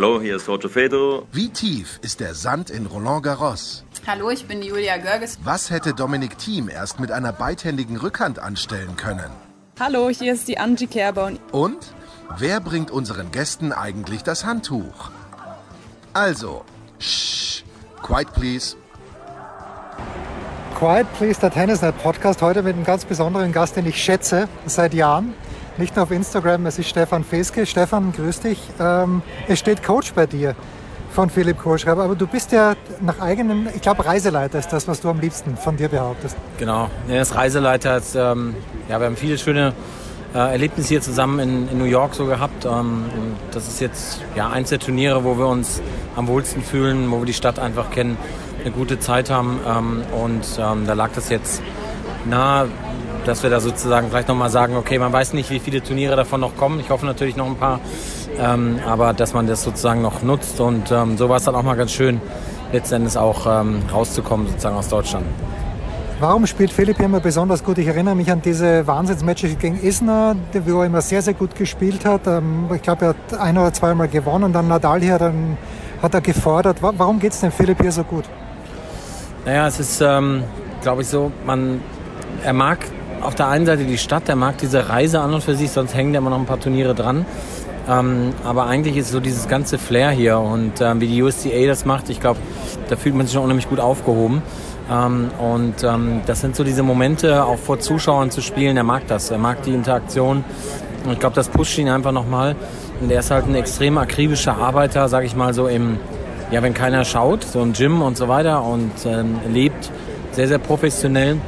Hallo, hier ist Roger Federer. Wie tief ist der Sand in Roland Garros? Hallo, ich bin Julia Görges. Was hätte Dominik Thiem erst mit einer beidhändigen Rückhand anstellen können? Hallo, hier ist die Angie Kerber. Und wer bringt unseren Gästen eigentlich das Handtuch? Also, shh, quiet please. Quiet Please, der Tennisnet Podcast, heute mit einem ganz besonderen Gast, den ich schätze seit Jahren. Nicht nur auf Instagram, es ist Stefan Feske. Stefan, grüß dich. Ähm, es steht Coach bei dir von Philipp Kohlschreiber, aber du bist ja nach eigenem, ich glaube Reiseleiter ist das, was du am liebsten von dir behauptest. Genau, er ist Reiseleiter. Ist, ähm, ja, wir haben viele schöne äh, Erlebnisse hier zusammen in, in New York so gehabt. Ähm, das ist jetzt ja, eins der Turniere, wo wir uns am wohlsten fühlen, wo wir die Stadt einfach kennen, eine gute Zeit haben. Ähm, und ähm, da lag das jetzt nahe, dass wir da sozusagen vielleicht nochmal sagen, okay, man weiß nicht, wie viele Turniere davon noch kommen. Ich hoffe natürlich noch ein paar. Ähm, aber dass man das sozusagen noch nutzt. Und ähm, so war es dann auch mal ganz schön, letztendlich auch ähm, rauszukommen sozusagen aus Deutschland. Warum spielt Philipp hier immer besonders gut? Ich erinnere mich an diese Wahnsinnsmatches gegen Isner, wo er immer sehr, sehr gut gespielt hat. Ähm, ich glaube, er hat ein oder zweimal gewonnen. Und dann Nadal hier dann hat er gefordert. Warum geht es denn Philipp hier so gut? Naja, es ist, ähm, glaube ich, so, man, er mag auf der einen Seite die Stadt, er mag diese Reise an und für sich, sonst hängen da immer noch ein paar Turniere dran. Ähm, aber eigentlich ist so dieses ganze Flair hier und ähm, wie die USDA das macht, ich glaube, da fühlt man sich schon unheimlich gut aufgehoben. Ähm, und ähm, das sind so diese Momente, auch vor Zuschauern zu spielen, er mag das, er mag die Interaktion. Und ich glaube, das pusht ihn einfach nochmal. Und er ist halt ein extrem akribischer Arbeiter, sage ich mal so im, ja, wenn keiner schaut, so im Gym und so weiter und ähm, lebt sehr, sehr professionell.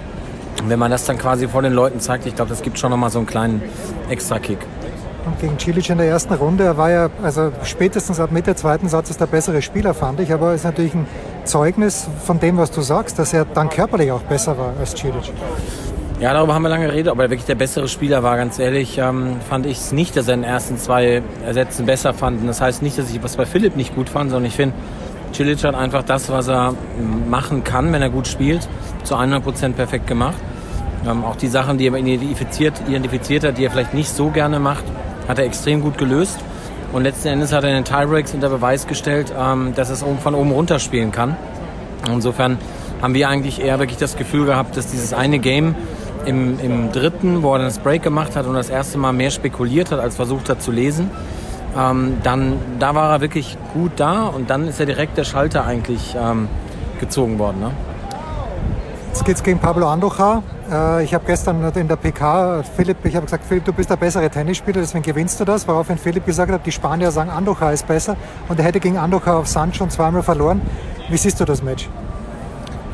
Und wenn man das dann quasi vor den Leuten zeigt, ich glaube, das gibt schon nochmal so einen kleinen Extra-Kick. Und gegen Cilic in der ersten Runde, er war ja, also spätestens ab Mitte zweiten Satzes der bessere Spieler, fand ich. Aber es ist natürlich ein Zeugnis von dem, was du sagst, dass er dann körperlich auch besser war als Cilic. Ja, darüber haben wir lange geredet, ob er wirklich der bessere Spieler war. Ganz ehrlich ähm, fand ich es nicht, dass er in den ersten zwei Sätzen besser fand. Und das heißt nicht, dass ich was bei Philipp nicht gut fand, sondern ich finde, Cilic hat einfach das, was er machen kann, wenn er gut spielt, zu 100% perfekt gemacht. Ähm, auch die Sachen, die er identifiziert, identifiziert hat, die er vielleicht nicht so gerne macht, hat er extrem gut gelöst. Und letzten Endes hat er in den Tiebreaks unter Beweis gestellt, ähm, dass er es von oben runter spielen kann. Insofern haben wir eigentlich eher wirklich das Gefühl gehabt, dass dieses eine Game im, im dritten, wo er dann das Break gemacht hat und das erste Mal mehr spekuliert hat, als versucht hat zu lesen, ähm, dann da war er wirklich gut da und dann ist er direkt der Schalter eigentlich ähm, gezogen worden. Ne? Jetzt geht es gegen Pablo Andujar. Äh, ich habe gestern in der PK Philipp, ich habe gesagt, Philipp, du bist der bessere Tennisspieler, deswegen gewinnst du das. Woraufhin Philipp gesagt hat, die Spanier sagen, Andujar ist besser und er hätte gegen Andujar auf Sand schon zweimal verloren. Wie siehst du das Match?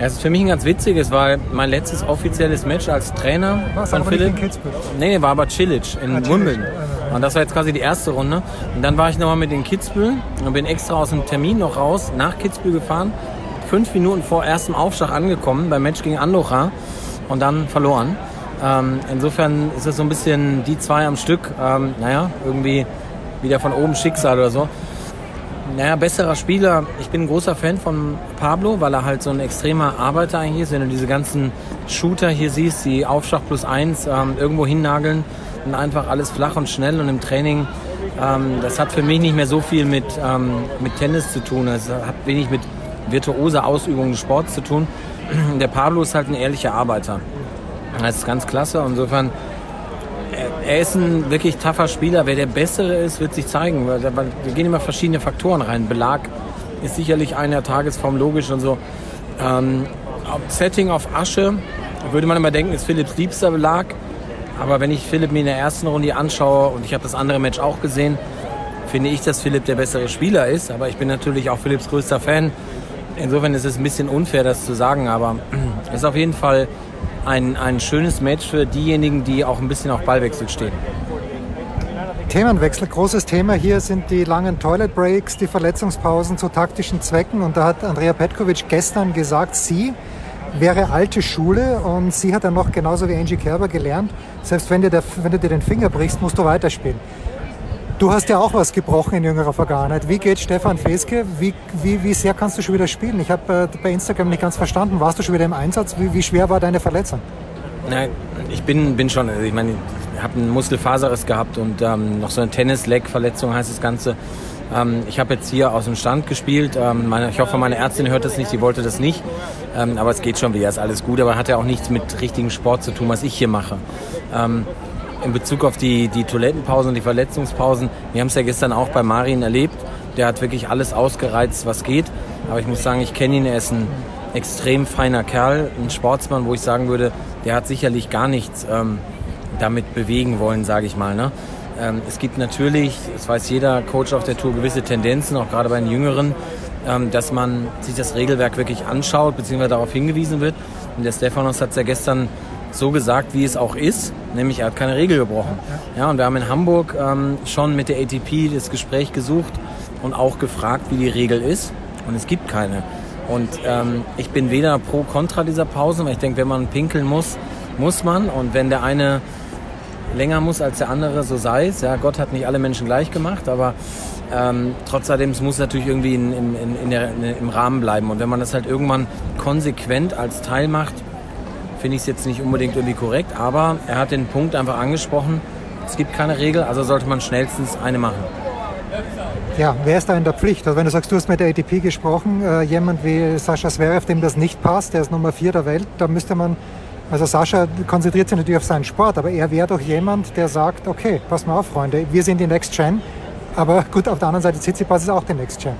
Ja, es ist für mich ein ganz witziges, weil mein letztes offizielles Match als Trainer Was, von aber nicht Philipp. in Kitzbühel? Nee, war aber Cilic in Ah. Wimbledon. Und das war jetzt quasi die erste Runde. Und dann war ich nochmal mit in Kitzbühel und bin extra aus dem Termin noch raus, nach Kitzbühel gefahren. Fünf Minuten vor erstem Aufschlag angekommen beim Match gegen Andocha und dann verloren. Ähm, insofern ist es so ein bisschen die zwei am Stück. Ähm, naja, irgendwie wieder von oben Schicksal oder so. Naja, besserer Spieler. Ich bin ein großer Fan von Pablo, weil er halt so ein extremer Arbeiter eigentlich ist. Wenn du diese ganzen Shooter hier siehst, die Aufschlag plus eins ähm, irgendwo hinnageln und einfach alles flach und schnell und im Training, ähm, das hat für mich nicht mehr so viel mit, ähm, mit Tennis zu tun. Es hat wenig mit virtuoser Ausübung des Sports zu tun. Der Pablo ist halt ein ehrlicher Arbeiter. Das ist ganz klasse. Insofern er- er ist ein wirklich tougher Spieler. Wer der Bessere ist, wird sich zeigen. Weil weil da gehen immer verschiedene Faktoren rein. Belag ist sicherlich einer, Tagesform logisch und so. Ähm, Setting auf Asche würde man immer denken, ist Philipps liebster Belag. Aber wenn ich Philipp mir in der ersten Runde anschaue und ich habe das andere Match auch gesehen, finde ich, dass Philipp der bessere Spieler ist. Aber ich bin natürlich auch Philipps größter Fan. Insofern ist es ein bisschen unfair, das zu sagen. Aber es ist auf jeden Fall ein, ein schönes Match für diejenigen, die auch ein bisschen auf Ballwechsel stehen. Themenwechsel, großes Thema hier sind die langen Toilet Breaks, die Verletzungspausen zu taktischen Zwecken. Und da hat Andrea Petkovic gestern gesagt, sie wäre alte Schule und sie hat dann noch genauso wie Angie Kerber gelernt, selbst wenn, dir der, wenn du dir den Finger brichst, musst du weiterspielen. Du hast ja auch was gebrochen in jüngerer Vergangenheit. Wie geht Stefan Feske? Wie, wie, wie sehr kannst du schon wieder spielen? Ich habe äh, bei Instagram nicht ganz verstanden. Warst du schon wieder im Einsatz? Wie, wie schwer war deine Verletzung? Nein, ich bin, bin schon, also ich meine, ich habe einen Muskelfaserriss gehabt und ähm, noch so eine Tennis-Leg-Verletzung heißt das Ganze. Ähm, ich habe jetzt hier aus dem Stand gespielt. Ähm, meine, ich hoffe, meine Ärztin hört das nicht, die wollte das nicht. Ähm, aber es geht schon wieder, ist alles gut. Aber hat ja auch nichts mit richtigem Sport zu tun, was ich hier mache. Ähm, in Bezug auf die, die Toilettenpausen und die Verletzungspausen, wir haben es ja gestern auch bei Marin erlebt. Der hat wirklich alles ausgereizt, was geht. Aber ich muss sagen, ich kenne ihn, er ist ein extrem feiner Kerl, ein Sportsmann, wo ich sagen würde, der hat sicherlich gar nichts ähm, damit bewegen wollen, sage ich mal. Ne? Ähm, es gibt natürlich, das weiß jeder Coach auf der Tour, gewisse Tendenzen, auch gerade bei den Jüngeren, ähm, dass man sich das Regelwerk wirklich anschaut, beziehungsweise darauf hingewiesen wird. Und der Stefanos hat es ja gestern so gesagt, wie es auch ist, nämlich er hat keine Regel gebrochen. Ja, und wir haben in Hamburg ähm, schon mit der ATP das Gespräch gesucht und auch gefragt, wie die Regel ist. Und es gibt keine. Und ähm, ich bin weder pro kontra dieser Pausen, weil ich denke, wenn man pinkeln muss, muss man. Und wenn der eine länger muss als der andere, so sei es. Ja, Gott hat nicht alle Menschen gleich gemacht, aber ähm, trotzdem es muss natürlich irgendwie in, in, in der, im Rahmen bleiben. Und wenn man das halt irgendwann konsequent als Teil macht, finde ich es jetzt nicht unbedingt irgendwie korrekt. Aber er hat den Punkt einfach angesprochen, es gibt keine Regel, also sollte man schnellstens eine machen. Ja, wer ist da in der Pflicht? Also wenn du sagst, du hast mit der ATP gesprochen, äh, jemand wie Sascha Zverev, dem das nicht passt, der ist Nummer vier der Welt, da müsste man, also Sascha konzentriert sich natürlich auf seinen Sport, aber er wäre doch jemand, der sagt, okay, pass mal auf, Freunde, wir sind die Next Gen, aber gut, auf der anderen Seite, Tsitsipas ist auch die Next Gen.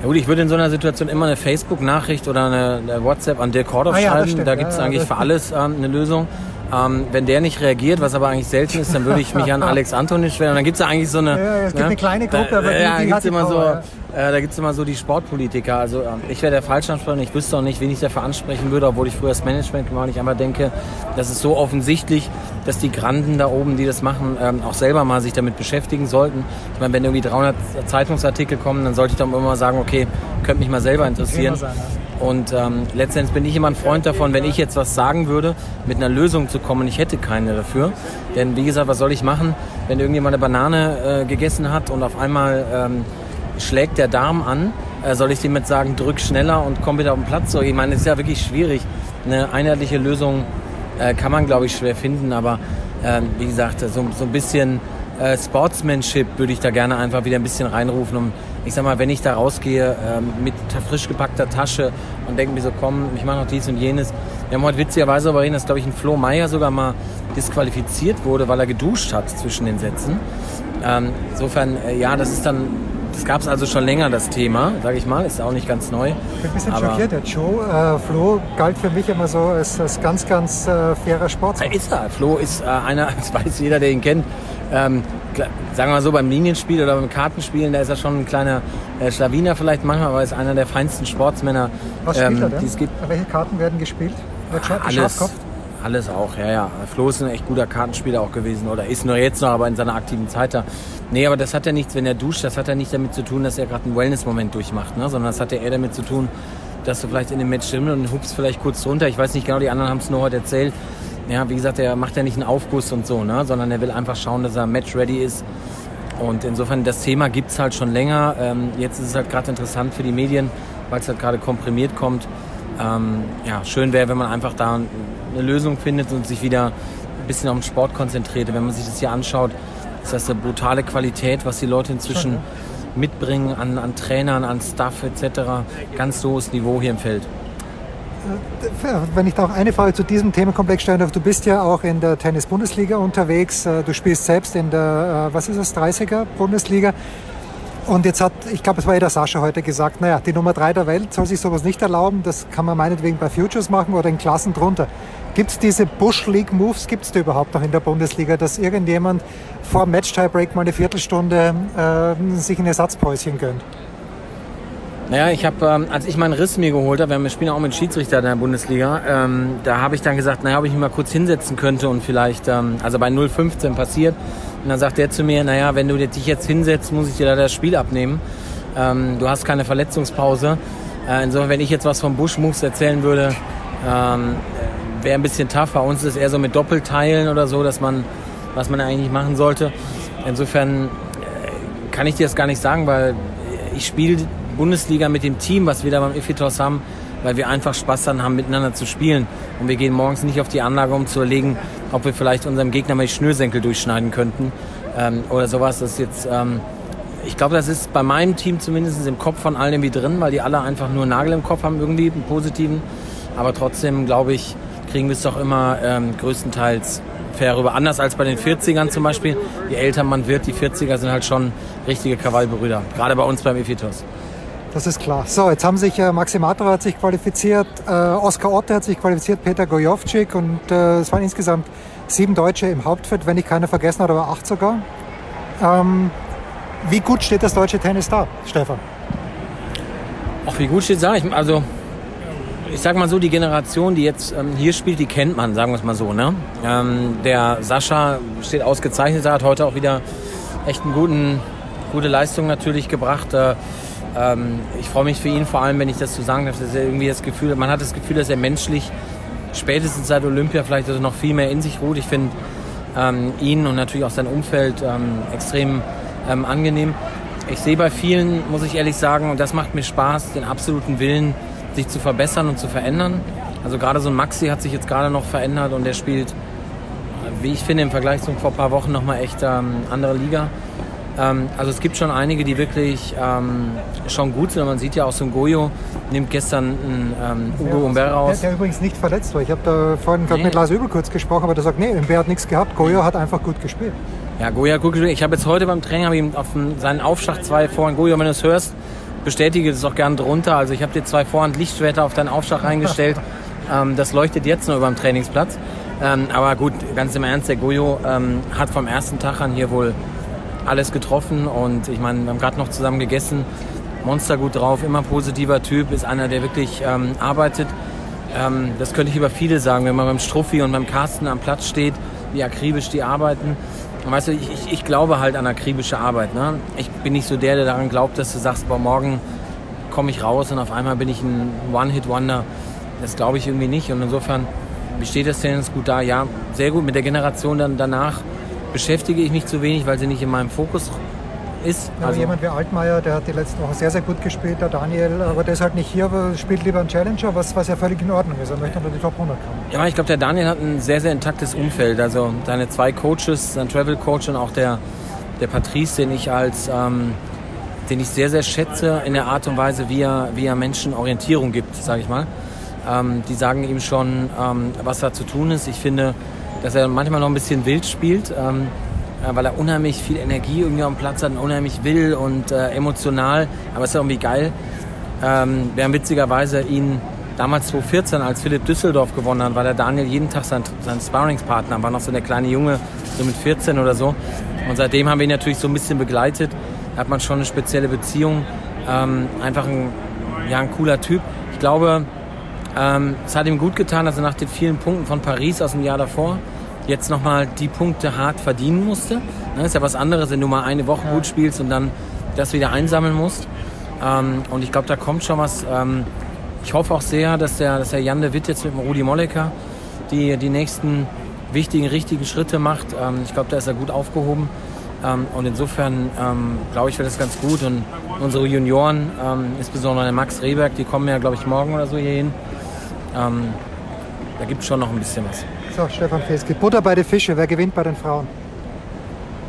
Ja gut, ich würde in so einer Situation immer eine Facebook-Nachricht oder eine, eine, WhatsApp an Dirk Kordoff ah, ja, schreiben. Da gibt es ja, eigentlich für alles ähm, eine Lösung. Ähm, wenn der nicht reagiert, was aber eigentlich selten ist, dann würde ich mich an Alex Antonitsch wenden. Und dann gibt es ja eigentlich so eine. Ja, es gibt ne? eine kleine Gruppe, aber ja, die, die gibt's immer so, ja. Äh, Da gibt es immer so die Sportpolitiker. Also ähm, ich wäre der Falschansprecher ich wüsste auch nicht, wen ich dafür ansprechen würde, obwohl ich früher das Management gemacht habe. Ich einfach denke, das ist so offensichtlich, dass die Granden da oben, die das machen, ähm, auch selber mal sich damit beschäftigen sollten. Ich meine, wenn irgendwie 300 Zeitungsartikel kommen, dann sollte ich doch immer mal sagen, okay, könnte mich mal selber interessieren. Sein, ja. Und ähm, letztendlich bin ich immer ein Freund davon, wenn ich jetzt was sagen würde, mit einer Lösung zu kommen. Ich hätte keine dafür. Denn wie gesagt, was soll ich machen, wenn irgendjemand eine Banane äh, gegessen hat und auf einmal ähm, schlägt der Darm an? Äh, soll ich dem jetzt sagen, drück schneller und komm wieder auf den Platz? So, ich meine, es ist ja wirklich schwierig. Eine einheitliche Lösung äh, kann man, glaube ich, schwer finden. Aber ähm, wie gesagt, so, so ein bisschen äh, Sportsmanship würde ich da gerne einfach wieder ein bisschen reinrufen, um ich sag mal, wenn ich da rausgehe ähm, mit frisch gepackter Tasche und denke mir so, komm, ich mache noch dies und jenes. Wir haben heute witzigerweise darüber reden, dass, glaube ich, ein Flo Meyer sogar mal disqualifiziert wurde, weil er geduscht hat zwischen den Sätzen. Ähm, insofern, äh, ja, das ist dann, das gab es also schon länger, das Thema, sage ich mal, ist auch nicht ganz neu. Ich bin ein bisschen schockiert, der Joe. Äh, Flo galt für mich immer so als, als ganz, ganz äh, fairer Sportler. Ist er. Flo ist äh, einer, das weiß jeder, der ihn kennt, ähm, sagen wir mal so, beim Linienspiel oder beim Kartenspielen, da ist er schon ein kleiner äh, Schlawiner vielleicht manchmal, aber er ist einer der feinsten Sportsmänner. Was spielt ähm, er denn? Gibt. Welche Karten werden gespielt? Ach, alles, alles auch, ja, ja. Flo ist ein echt guter Kartenspieler auch gewesen oder ist nur jetzt noch, aber in seiner aktiven Zeit da. Nee, aber das hat ja nichts, wenn er duscht, das hat ja nicht damit zu tun, dass er gerade einen Wellness-Moment durchmacht, ne? sondern das hat ja eher damit zu tun, dass du vielleicht in dem Match stimmst und hupst vielleicht kurz drunter. Ich weiß nicht genau, die anderen haben es nur heute erzählt ja, wie gesagt, er macht ja nicht einen Aufguss und so, ne? sondern er will einfach schauen, dass er match-ready ist. Und insofern, das Thema gibt es halt schon länger. Ähm, jetzt ist es halt gerade interessant für die Medien, weil es halt gerade komprimiert kommt. Ähm, ja, schön wäre, wenn man einfach da eine Lösung findet und sich wieder ein bisschen auf den Sport konzentriert. Wenn man sich das hier anschaut, ist das eine brutale Qualität, was die Leute inzwischen mitbringen an, an Trainern, an Staff etc. Ganz hohes Niveau hier im Feld wenn ich da auch eine Frage zu diesem Themenkomplex stellen darf, du bist ja auch in der Tennis-Bundesliga unterwegs, äh, du spielst selbst in der, äh, was ist das, 30er-Bundesliga. Und jetzt hat, ich glaube, es war ja der Sascha heute gesagt, naja, die Nummer drei der Welt soll sich sowas nicht erlauben, das kann man meinetwegen bei Futures machen oder in Klassen drunter. Gibt es diese Bush League Moves, gibt es die überhaupt noch in der Bundesliga, dass irgendjemand vor Match Tiebreak mal eine Viertelstunde äh, sich ein Ersatzpäuschen gönnt? Naja, ich habe, ähm, als ich meinen Riss mir geholt habe, wir spielen auch mit Schiedsrichter in der Bundesliga, ähm, da habe ich dann gesagt, naja, ob ich mich mal kurz hinsetzen könnte und vielleicht, ähm, also bei 0,15 passiert. Und dann sagt der zu mir, naja, wenn du dich jetzt hinsetzt, muss ich dir da das Spiel abnehmen. Ähm, du hast keine Verletzungspause. Äh, insofern, wenn ich jetzt was vom Bush Moves erzählen würde, Ähm, Wäre ein bisschen tough. Bei uns ist es eher so mit Doppelteilen oder so, dass man, was man eigentlich machen sollte. Insofern äh, kann ich dir das gar nicht sagen, weil ich spiele Bundesliga mit dem Team, was wir da beim Ephitos haben, weil wir einfach Spaß daran haben, miteinander zu spielen. Und wir gehen morgens nicht auf die Anlage, um zu überlegen, ob wir vielleicht unserem Gegner mal die Schnürsenkel durchschneiden könnten ähm, oder sowas. Das ist jetzt, ähm, ich glaube, das ist bei meinem Team zumindest im Kopf von allen irgendwie drin, weil die alle einfach nur einen Nagel im Kopf haben, irgendwie einen positiven. Aber trotzdem, glaube ich, kriegen wir es doch immer ähm, größtenteils fair rüber. Anders als bei den 40ern zum Beispiel. Je älter man wird, die 40er sind halt schon richtige Krawallbrüder. Gerade bei uns beim Ephitos. Das ist klar. So, jetzt haben sich äh, Maxi Matra hat sich qualifiziert, äh, Oskar Otte hat sich qualifiziert, Peter Gojovcik und äh, es waren insgesamt sieben Deutsche im Hauptfeld, wenn ich keiner vergessen habe, aber acht sogar. Ähm, wie gut steht das deutsche Tennis da, Stefan? Ach, wie gut steht es da? Ich, also, ich sag mal so, die Generation, die jetzt ähm, hier spielt, die kennt man, sagen wir es mal so. Ne? Ähm, der Sascha steht ausgezeichnet, er hat heute auch wieder echt eine gute Leistung natürlich gebracht. Äh, ähm, ich freue mich für ihn, vor allem wenn ich das so sagen darf, dass er irgendwie das Gefühl, man hat das Gefühl, dass er menschlich spätestens seit Olympia vielleicht also noch viel mehr in sich ruht. Ich finde ähm, ihn und natürlich auch sein Umfeld ähm, extrem ähm, angenehm. Ich sehe bei vielen, muss ich ehrlich sagen, und das macht mir Spaß, den absoluten Willen, sich zu verbessern und zu verändern. Also gerade so ein Maxi hat sich jetzt gerade noch verändert und der spielt, wie ich finde, im Vergleich zu vor ein paar Wochen nochmal echt ähm, andere Liga. Ähm, also es gibt schon einige, die wirklich ähm, schon gut sind. Man sieht ja auch so ein Goyo, nimmt gestern einen ähm, Ugo Umber raus. Der, der übrigens nicht verletzt war. Ich habe da vorhin gerade Nee. mit Lars Übel kurz gesprochen, aber der sagt, nee, Umber hat nichts gehabt. Goyo hat einfach gut gespielt. Ja, Goya gut gespielt. Ich habe jetzt heute beim Training ihm auf seinen Aufschlag zwei Vorhand. Goya, wenn du es hörst, bestätige das auch gern drunter. Also ich habe dir zwei Vorhand Lichtschwerter auf deinen Aufschlag reingestellt. ähm, das leuchtet jetzt nur über dem Trainingsplatz. Ähm, aber gut, ganz im Ernst, der Goyo ähm, hat vom ersten Tag an hier wohl alles getroffen und ich meine, wir haben gerade noch zusammen gegessen. Monster gut drauf, immer positiver Typ, ist einer, der wirklich ähm, arbeitet. Ähm, das könnte ich über viele sagen, wenn man beim Struffi und beim Carsten am Platz steht, wie akribisch die arbeiten. Und weißt du, ich, ich, ich glaube halt an akribische Arbeit. Ne? Ich bin nicht so der, der daran glaubt, dass du sagst, boah, morgen komme ich raus und auf einmal bin ich ein One-Hit-Wonder. Das glaube ich irgendwie nicht. Und insofern besteht das Tennis gut da. Ja, sehr gut. Mit der Generation dann danach beschäftige ich mich zu wenig, weil sie nicht in meinem Fokus ist. Aber Also, jemand wie Altmaier, der hat die letzten Wochen sehr, sehr gut gespielt, der Daniel, aber der ist halt nicht hier, spielt lieber einen Challenger, was, was ja völlig in Ordnung ist. Er möchte unter die Top 100 kommen. Ja, ich glaube, der Daniel hat ein sehr, sehr intaktes Umfeld. Also seine zwei Coaches, sein Travel Coach und auch der, der Patrice, den ich als ähm, den ich sehr, sehr schätze in der Art und Weise, wie er, wie er Menschen Orientierung gibt, sage ich mal. Ähm, die sagen ihm schon, ähm, was da zu tun ist. Ich finde, dass er manchmal noch ein bisschen wild spielt, ähm, äh, weil er unheimlich viel Energie irgendwie am Platz hat und unheimlich will und äh, emotional. Aber es ist irgendwie geil. Ähm, wir haben witzigerweise ihn damals 2014, als Philipp Düsseldorf gewonnen hat, war der Daniel jeden Tag sein, sein Sparringspartner, war noch so der kleine Junge, so mit 14 oder so. Und seitdem haben wir ihn natürlich so ein bisschen begleitet. Da hat man schon eine spezielle Beziehung. Ähm, einfach ein, ja, ein cooler Typ. Ich glaube, ähm, es hat ihm gut getan, dass er nach den vielen Punkten von Paris aus dem Jahr davor jetzt nochmal die Punkte hart verdienen musste. Ne, ist ja was anderes, wenn du mal eine Woche gut spielst und dann das wieder einsammeln musst. Ähm, und ich glaube, da kommt schon was. Ähm, ich hoffe auch sehr, dass der, dass der Jan de Witt jetzt mit dem Rudi Mollecker die, die nächsten wichtigen, richtigen Schritte macht. Ähm, ich glaube, da ist er gut aufgehoben. Ähm, und insofern ähm, glaube ich, wird das ganz gut. Und unsere Junioren, ähm, insbesondere der Max Rehberg, die kommen ja, glaube ich, morgen oder so hier hin. Ähm, da gibt es schon noch ein bisschen was. So, Stefan Feske, Butter bei den Fische, wer gewinnt bei den Frauen?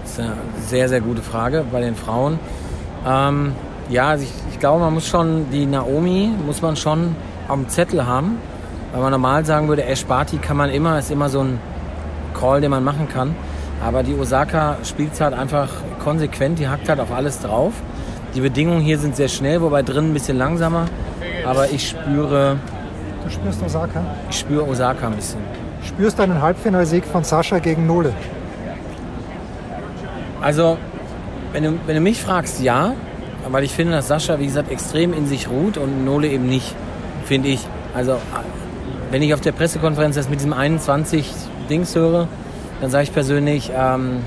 Das ist eine sehr, sehr gute Frage bei den Frauen. Ähm, ja, also ich, ich glaube, man muss schon, die Naomi muss man schon dem Zettel haben. Weil man normal sagen würde, Ash Barty kann man immer, ist immer so ein Call, den man machen kann. Aber die Osaka spielt halt einfach konsequent, die hackt halt auf alles drauf. Die Bedingungen hier sind sehr schnell, wobei drinnen ein bisschen langsamer. Aber ich spüre, Du spürst Osaka. ich spüre Osaka ein bisschen. Spürst du einen Halbfinalsieg von Sascha gegen Nole? Also, wenn du, wenn du mich fragst, ja, weil ich finde, dass Sascha, wie gesagt, extrem in sich ruht und Nole eben nicht, finde ich. Also, wenn ich auf der Pressekonferenz das mit diesem 21 Dings höre, dann sage ich persönlich, ähm,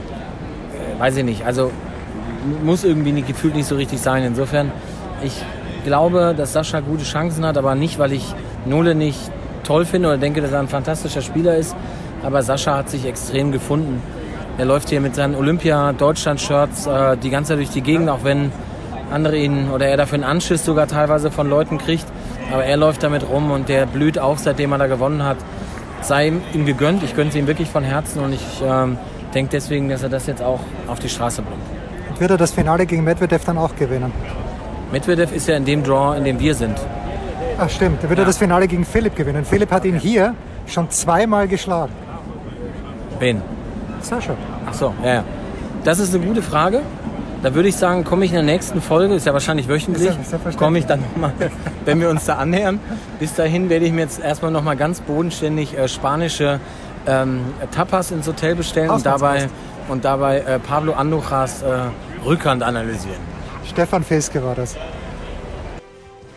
äh, weiß ich nicht, also muss irgendwie nicht, gefühlt nicht so richtig sein. Insofern, ich glaube, dass Sascha gute Chancen hat, aber nicht, weil ich Nole nicht toll finde oder denke, dass er ein fantastischer Spieler ist. Aber Sascha hat sich extrem gefunden. Er läuft hier mit seinen Olympia-Deutschland-Shirts äh, die ganze Zeit durch die Gegend, auch wenn andere ihn oder er dafür einen Anschiss sogar teilweise von Leuten kriegt. Aber er läuft damit rum und der blüht auf, seitdem er da gewonnen hat. Sei ihm gegönnt, ich gönne es ihm wirklich von Herzen und ich ähm, denke deswegen, dass er das jetzt auch auf die Straße bringt. Und wird er das Finale gegen Medvedev dann auch gewinnen? Medvedev ist ja in dem Draw, in dem wir sind. Ach stimmt, dann wird er das Finale gegen Philipp gewinnen. Philipp hat ihn hier schon zweimal geschlagen. Wen? Sascha. Ach so, ja, ja. Das ist eine gute Frage. Da würde ich sagen, komme ich in der nächsten Folge, ist ja wahrscheinlich wöchentlich, Ist ja- selbstverständlich. komme ich dann nochmal, wenn wir uns da annähern. Bis dahin werde ich mir jetzt erstmal nochmal ganz bodenständig äh, spanische ähm, Tapas ins Hotel bestellen und dabei, Auslandskost. und dabei äh, Pablo Andujas äh, Rückhand analysieren. Stefan Feske war das.